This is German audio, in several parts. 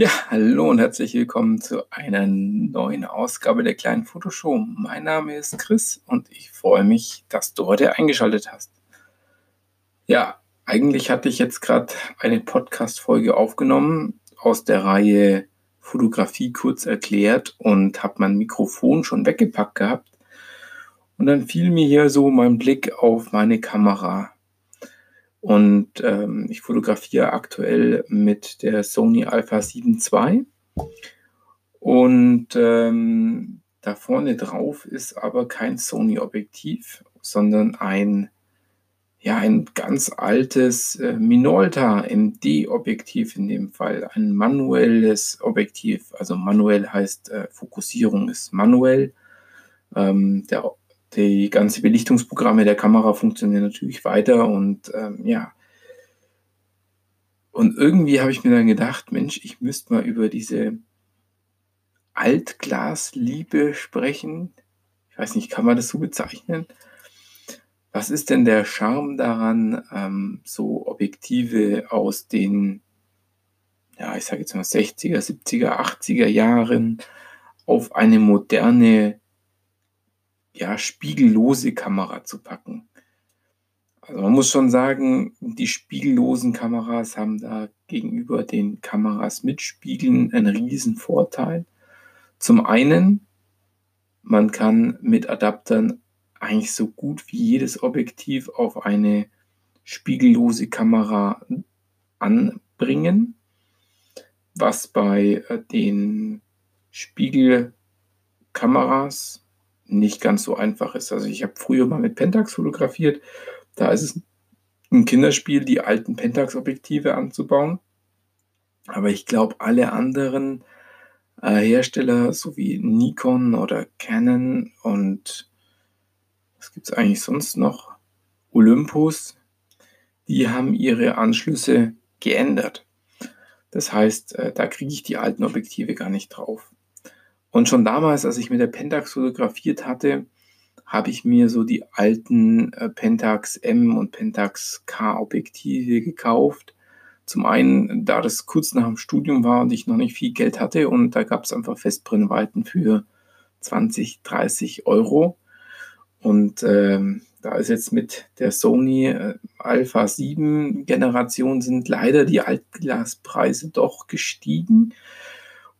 Ja, hallo und herzlich willkommen zu einer neuen Ausgabe der kleinen Fotoshow. Mein Name ist Chris und ich freue mich, dass du heute eingeschaltet hast. Ja, eigentlich hatte ich jetzt gerade eine Podcast-Folge aufgenommen aus der Reihe Fotografie kurz erklärt und habe mein Mikrofon schon weggepackt gehabt. Und dann fiel mir hier so mein Blick auf meine Kamera und ähm, ich fotografiere aktuell mit der Sony Alpha 7 II. Und ähm, da vorne drauf ist aber kein Sony-Objektiv, sondern ein, ja, ein ganz altes äh, Minolta MD-Objektiv in dem Fall. Ein manuelles Objektiv. Also manuell heißt äh, Fokussierung ist manuell. Ähm, der die ganze Belichtungsprogramme der Kamera funktionieren natürlich weiter und ähm, ja. Und irgendwie habe ich mir dann gedacht, Mensch, ich müsste mal über diese Altglasliebe sprechen. Ich weiß nicht, kann man das so bezeichnen? Was ist denn der Charme daran, ähm, so Objektive aus den, ja, ich sage jetzt mal 60er, 70er, 80er Jahren auf eine moderne ja, spiegellose Kamera zu packen. Also man muss schon sagen, die spiegellosen Kameras haben da gegenüber den Kameras mit Spiegeln einen riesen Vorteil. Zum einen, man kann mit Adaptern eigentlich so gut wie jedes Objektiv auf eine spiegellose Kamera anbringen, was bei äh, den Spiegelkameras nicht ganz so einfach ist. Also ich habe früher mal mit Pentax fotografiert. Da ist es ein Kinderspiel, die alten Pentax-Objektive anzubauen. Aber ich glaube, alle anderen äh, Hersteller, so wie Nikon oder Canon und was gibt es eigentlich sonst noch? Olympus, die haben ihre Anschlüsse geändert. Das heißt, äh, da kriege ich die alten Objektive gar nicht drauf. Und schon damals, als ich mit der Pentax fotografiert hatte, habe ich mir so die alten äh, Pentax M und Pentax K Objektive gekauft. Zum einen, da das kurz nach dem Studium war und ich noch nicht viel Geld hatte und da gab es einfach Festbrennweiten für 20, 30 Euro. Und ähm, da ist jetzt mit der Sony äh, Alpha 7 Generation sind leider die Altglaspreise doch gestiegen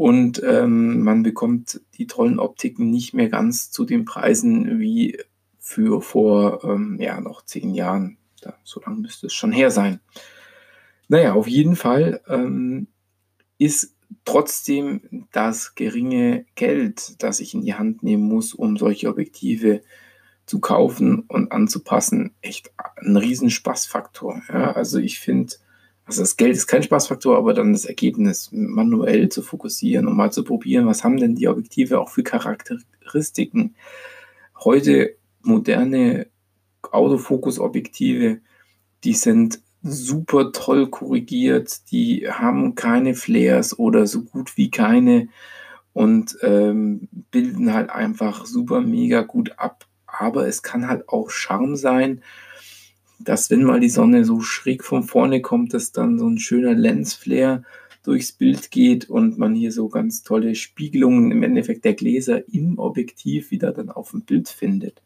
und ähm, man bekommt die tollen Optiken nicht mehr ganz zu den Preisen wie für vor ähm, ja, noch zehn Jahren. Da, so lange müsste es schon her sein. Naja, auf jeden Fall ähm, ist trotzdem das geringe Geld, das ich in die Hand nehmen muss, um solche Objektive zu kaufen und anzupassen, echt ein Riesenspaßfaktor. Ja, also ich finde, also das Geld ist kein Spaßfaktor, aber dann das Ergebnis manuell zu fokussieren und mal zu probieren, was haben denn die Objektive auch für Charakteristiken. Heute moderne Autofokus-Objektive, die sind super toll korrigiert, die haben keine Flares oder so gut wie keine und ähm, bilden halt einfach super mega gut ab. Aber es kann halt auch Charme sein, dass wenn mal die Sonne so schräg von vorne kommt, dass dann so ein schöner Lensflare durchs Bild geht und man hier so ganz tolle Spiegelungen im Endeffekt der Gläser im Objektiv wieder dann auf dem Bild findet.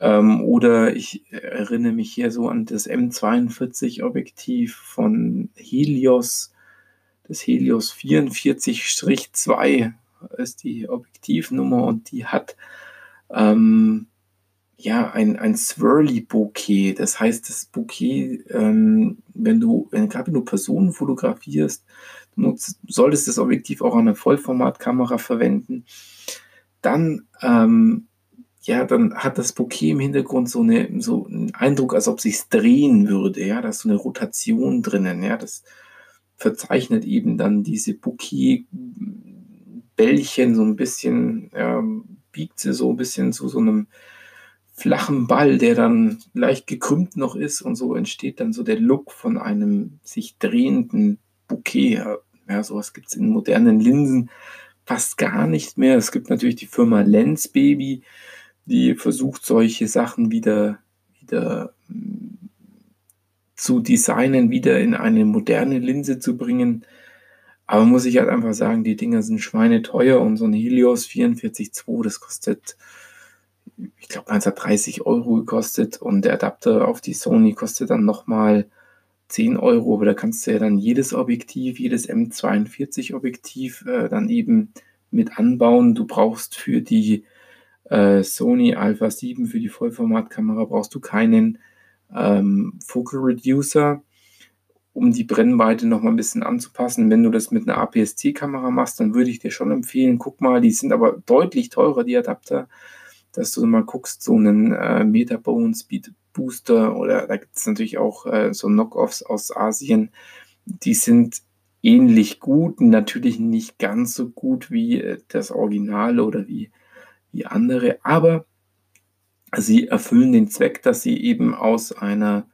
Ähm, oder ich erinnere mich hier so an das M42 Objektiv von Helios, das Helios 44-2 ist die Objektivnummer und die hat ähm, ja, ein, ein Swirly-Bouquet. Das heißt, das Bouquet, ähm, wenn du, gerade wenn du Personen fotografierst, du solltest das Objektiv auch an einer Vollformatkamera verwenden, dann, ähm, ja, dann hat das Bouquet im Hintergrund so, eine, so einen Eindruck, als ob sich drehen würde. Ja, da ist so eine Rotation drinnen. Ja, das verzeichnet eben dann diese Bouquet-Bällchen so ein bisschen, ja, biegt sie so ein bisschen zu so einem flachen Ball, der dann leicht gekrümmt noch ist und so entsteht dann so der Look von einem sich drehenden Bouquet. Ja, sowas gibt es in modernen Linsen fast gar nicht mehr. Es gibt natürlich die Firma Lens Baby, die versucht, solche Sachen wieder, wieder hm, zu designen, wieder in eine moderne Linse zu bringen. Aber muss ich halt einfach sagen, die Dinger sind schweineteuer und so ein Helios 44.2, das kostet, ich glaube, 1930 Euro gekostet und der Adapter auf die Sony kostet dann nochmal 10 Euro, aber da kannst du ja dann jedes Objektiv, jedes M42 Objektiv äh, dann eben mit anbauen. Du brauchst für die äh, Sony Alpha 7, für die Vollformatkamera brauchst du keinen ähm, Focal Reducer um die Brennweite noch mal ein bisschen anzupassen. Wenn du das mit einer APS-C-Kamera machst, dann würde ich dir schon empfehlen, guck mal, die sind aber deutlich teurer, die Adapter, dass du mal guckst, so einen äh, Metabone Speed Booster oder da gibt es natürlich auch äh, so Knockoffs aus Asien, die sind ähnlich gut, natürlich nicht ganz so gut wie äh, das Original oder wie, wie andere, aber sie erfüllen den Zweck, dass sie eben aus einer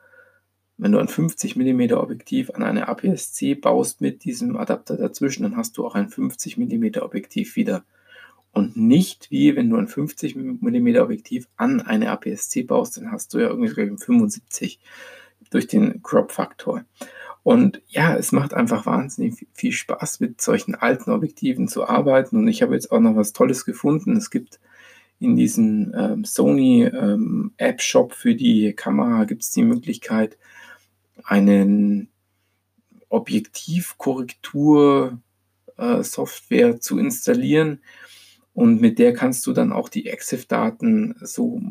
wenn du ein 50 mm Objektiv an eine APS-C baust mit diesem Adapter dazwischen, dann hast du auch ein 50 mm Objektiv wieder. Und nicht wie wenn du ein 50 mm Objektiv an eine APS-C baust, dann hast du ja irgendwie 75 durch den Crop-Faktor. Und ja, es macht einfach wahnsinnig viel Spaß, mit solchen alten Objektiven zu arbeiten. Und ich habe jetzt auch noch was Tolles gefunden. Es gibt in diesem ähm, Sony ähm, App Shop für die Kamera gibt es die Möglichkeit, einen Objektivkorrektur-Software äh, zu installieren und mit der kannst du dann auch die EXIF-Daten so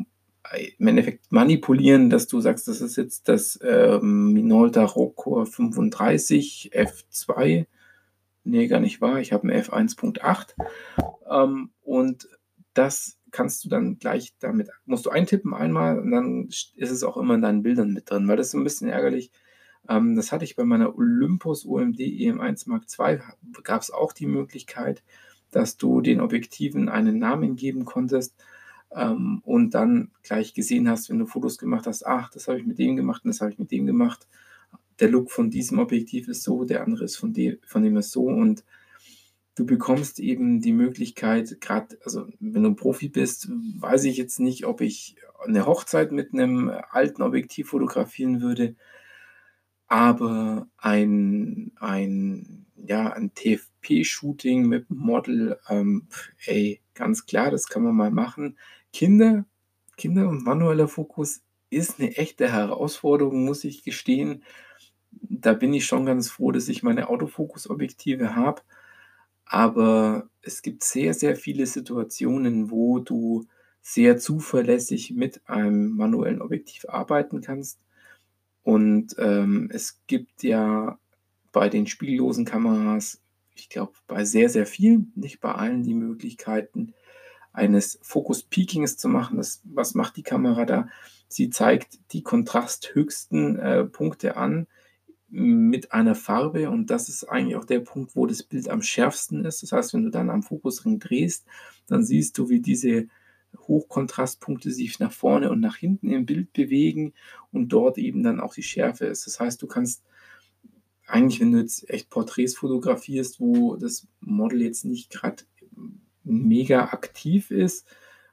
äh, im Endeffekt manipulieren, dass du sagst, das ist jetzt das ähm, Minolta Rockcore 35 F2. Nee, gar nicht wahr. Ich habe ein F1.8. Ähm, und das kannst du dann gleich damit, musst du eintippen einmal und dann ist es auch immer in deinen Bildern mit drin, weil das ist ein bisschen ärgerlich. Ähm, das hatte ich bei meiner Olympus OMD EM1 Mark II, gab es auch die Möglichkeit, dass du den Objektiven einen Namen geben konntest ähm, und dann gleich gesehen hast, wenn du Fotos gemacht hast, ach, das habe ich mit dem gemacht und das habe ich mit dem gemacht. Der Look von diesem Objektiv ist so, der andere ist von, de von dem ist so und du bekommst eben die Möglichkeit, gerade, also wenn du Profi bist, weiß ich jetzt nicht, ob ich eine Hochzeit mit einem alten Objektiv fotografieren würde, aber ein, ein, ja, ein TFP-Shooting mit Model, ähm, ey, ganz klar, das kann man mal machen. Kinder, Kinder und manueller Fokus ist eine echte Herausforderung, muss ich gestehen. Da bin ich schon ganz froh, dass ich meine Autofokus-Objektive habe aber es gibt sehr, sehr viele Situationen, wo du sehr zuverlässig mit einem manuellen Objektiv arbeiten kannst. Und ähm, es gibt ja bei den spiegellosen Kameras, ich glaube, bei sehr, sehr vielen, nicht bei allen, die Möglichkeiten eines Fokus-Peakings zu machen. Das, was macht die Kamera da? Sie zeigt die kontrasthöchsten äh, Punkte an mit einer Farbe und das ist eigentlich auch der Punkt, wo das Bild am schärfsten ist. Das heißt, wenn du dann am Fokusring drehst, dann siehst du, wie diese Hochkontrastpunkte sich nach vorne und nach hinten im Bild bewegen und dort eben dann auch die Schärfe ist. Das heißt, du kannst eigentlich, wenn du jetzt echt Porträts fotografierst, wo das Model jetzt nicht gerade mega aktiv ist,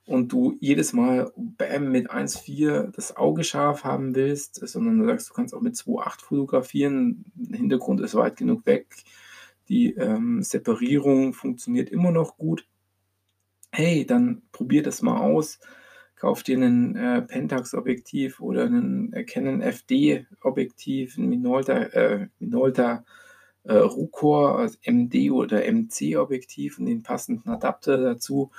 und du jedes Mal bam, mit 1,4 das Auge scharf haben willst, sondern du sagst, du kannst auch mit 2,8 fotografieren, der Hintergrund ist weit genug weg, die ähm, Separierung funktioniert immer noch gut. Hey, dann probier das mal aus. Kauf dir ein äh, Pentax-Objektiv oder ein äh, Canon FD-Objektiv, ein Minolta, äh, Minolta äh, Rucor also MD oder MC-Objektiv und den passenden Adapter dazu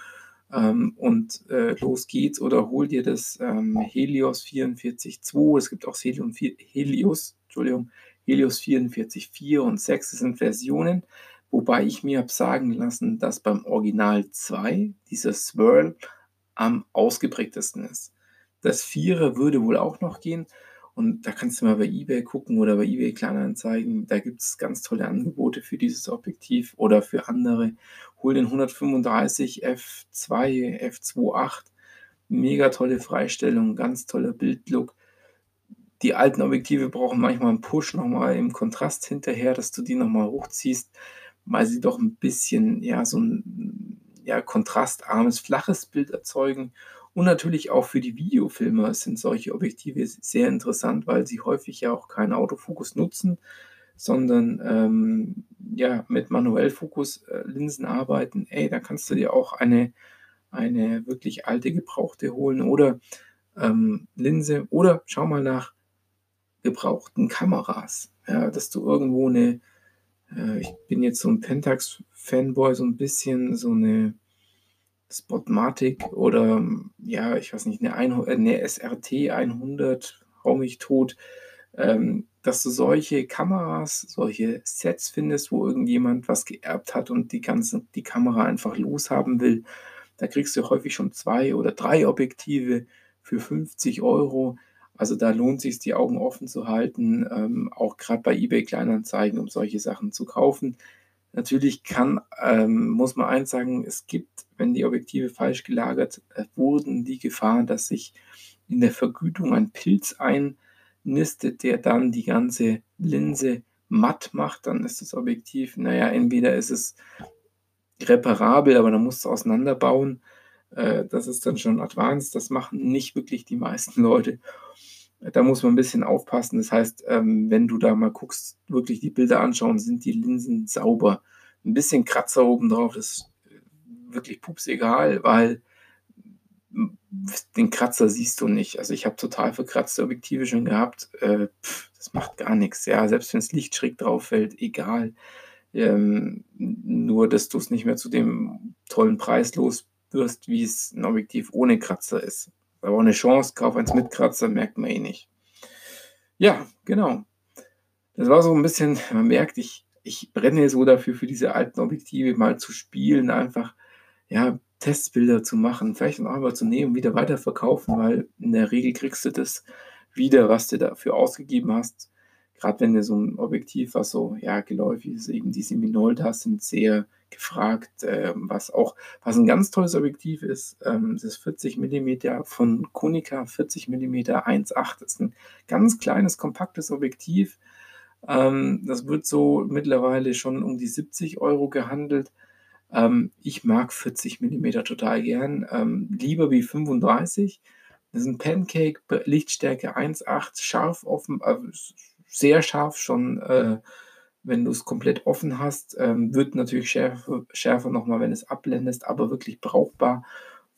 ähm, und äh, los geht's oder hol dir das ähm, Helios 44.2. Es gibt auch Helium 4, Helios, Entschuldigung, Helios 44.4 und 6. Das sind Versionen, wobei ich mir habe sagen lassen, dass beim Original 2 dieser Swirl am ausgeprägtesten ist. Das 4er würde wohl auch noch gehen. Und da kannst du mal bei eBay gucken oder bei eBay Kleinanzeigen. Da gibt es ganz tolle Angebote für dieses Objektiv oder für andere. Hol den 135 F2, F28. Mega tolle Freistellung, ganz toller Bildlook. Die alten Objektive brauchen manchmal einen Push nochmal im Kontrast hinterher, dass du die nochmal hochziehst, weil sie doch ein bisschen, ja, so ein ja, kontrastarmes, flaches Bild erzeugen. Und natürlich auch für die Videofilmer sind solche Objektive sehr interessant, weil sie häufig ja auch keinen Autofokus nutzen. sondern ähm, ja, mit Manuellfokus-Linsen äh, arbeiten, ey, da kannst du dir auch eine, eine wirklich alte gebrauchte holen oder ähm, Linse oder schau mal nach gebrauchten Kameras. Ja, dass du irgendwo eine, äh, ich bin jetzt so ein Pentax-Fanboy, so ein bisschen so eine Spotmatic oder ja, ich weiß nicht, eine, ein, eine SRT 100, hau mich tot, ähm, dass du solche Kameras, solche Sets findest, wo irgendjemand was geerbt hat und die ganze, die Kamera einfach loshaben will. Da kriegst du häufig schon zwei oder drei Objektive für 50 Euro. Also da lohnt sich die Augen offen zu halten, ähm, auch gerade bei eBay Kleinanzeigen, um solche Sachen zu kaufen. Natürlich kann, ähm, muss man eins sagen, es gibt, wenn die Objektive falsch gelagert äh, wurden, die Gefahr, dass sich in der Vergütung ein Pilz einnistet, der dann die ganze Linse matt macht. Dann ist das Objektiv, naja, entweder ist es reparabel, aber dann musst du auseinanderbauen äh, das ist dann schon advanced. Das machen nicht wirklich die meisten Leute. Da muss man ein bisschen aufpassen. Das heißt, ähm, wenn du da mal guckst, wirklich die Bilder anschauen, sind die Linsen sauber. Ein bisschen Kratzer oben drauf ist wirklich pups egal, weil den Kratzer siehst du nicht. Also ich habe total verkratzte Objektive schon gehabt. Äh, pff, das macht gar nichts. Ja, selbst wenn das Licht schräg drauf fällt, egal. Ähm, nur, dass du es nicht mehr zu dem tollen Preis los wirst, wie es ein Objektiv ohne Kratzer ist. Aber eine Chance, kauf eins mit Kratzer, merkt man eh nicht. Ja, genau. Das war so ein bisschen, man merkt, ich, ich brenne so dafür, für diese alten Objektive mal zu spielen, einfach, ja, Testbilder zu machen, vielleicht auch mal zu nehmen, wieder weiterverkaufen, weil in der Regel kriegst du das wieder, was du dafür ausgegeben hast. Gerade wenn du so ein Objektiv, was so, ja, geläufig ist, eben diese Minoltas sind sehr gefragt, äh, was auch, was ein ganz tolles Objektiv ist, ähm, das 40 mm von Konica 40 mm 1.8 ist ein ganz kleines, kompaktes Objektiv. Ähm, das wird so mittlerweile schon um die 70 Euro gehandelt. Ähm, ich mag 40 mm total gern, ähm, lieber wie 35. Das ist ein Pancake, Lichtstärke 1.8, scharf offen, äh, sehr scharf schon. Äh, wenn du es komplett offen hast, ähm, wird natürlich schärfer, schärfer nochmal, wenn es abblendest, aber wirklich brauchbar.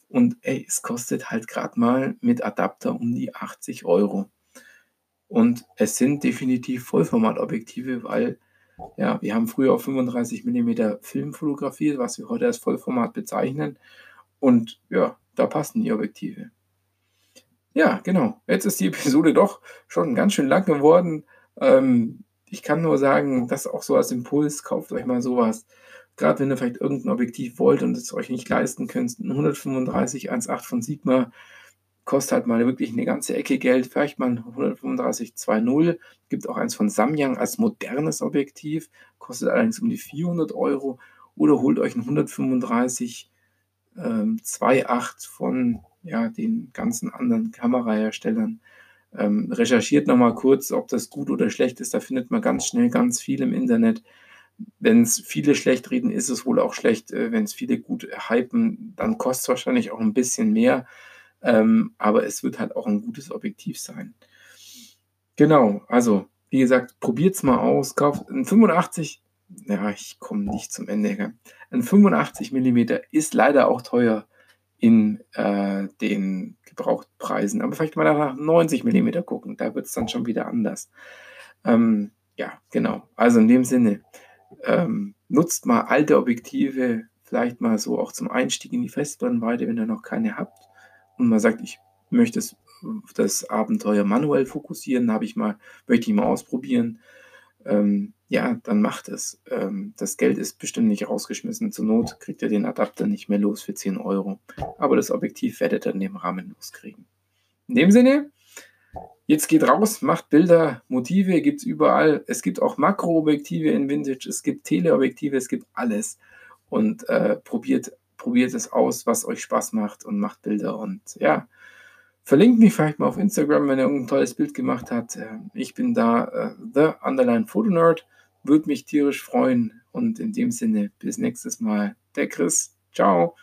Und ey, es kostet halt gerade mal mit Adapter um die 80 Euro. Und es sind definitiv Vollformatobjektive, weil ja, wir haben früher auf 35 mm Film fotografiert, was wir heute als Vollformat bezeichnen. Und ja, da passen die Objektive. Ja, genau. Jetzt ist die Episode doch schon ganz schön lang geworden. Ähm, ich kann nur sagen, das auch so als Impuls, kauft euch mal sowas. Gerade wenn ihr vielleicht irgendein Objektiv wollt und es euch nicht leisten könnt, ein 135 1.8 von Sigma kostet halt mal wirklich eine ganze Ecke Geld. Vielleicht mal ein 135 2.0. Gibt auch eins von Samyang als modernes Objektiv, kostet allerdings um die 400 Euro. Oder holt euch ein 135 ähm, 2.8 von ja, den ganzen anderen Kameraherstellern. Ähm, recherchiert nochmal kurz, ob das gut oder schlecht ist. Da findet man ganz schnell ganz viel im Internet. Wenn es viele schlecht reden, ist es wohl auch schlecht. Äh, Wenn es viele gut hypen, dann kostet es wahrscheinlich auch ein bisschen mehr. Ähm, aber es wird halt auch ein gutes Objektiv sein. Genau, also wie gesagt, probiert es mal aus. Kauft ein 85, ja, ich komme nicht zum Ende. Ein 85 mm ist leider auch teuer in äh, den Gebrauchtpreisen. Aber vielleicht mal nach 90 mm gucken, da wird es dann schon wieder anders. Ähm, ja, genau. Also in dem Sinne, ähm, nutzt mal alte Objektive, vielleicht mal so auch zum Einstieg in die Festbrennweite, wenn ihr noch keine habt. Und man sagt, ich möchte das, das Abenteuer manuell fokussieren, habe ich mal, möchte ich mal ausprobieren ähm, ja, dann macht es. Ähm, das Geld ist bestimmt nicht rausgeschmissen. Zur Not kriegt ihr den Adapter nicht mehr los für 10 Euro. Aber das Objektiv werdet ihr in dem Rahmen loskriegen. In dem Sinne, jetzt geht raus, macht Bilder, Motive gibt es überall. Es gibt auch Makroobjektive in Vintage, es gibt Teleobjektive, es gibt alles. Und äh, probiert, probiert es aus, was euch Spaß macht und macht Bilder. Und ja, Verlinkt mich vielleicht mal auf Instagram, wenn er irgendein tolles Bild gemacht hat. Äh, ich bin da, äh, The Underline Photo Nerd. Würde mich tierisch freuen. Und in dem Sinne, bis nächstes Mal. Der Chris. Ciao.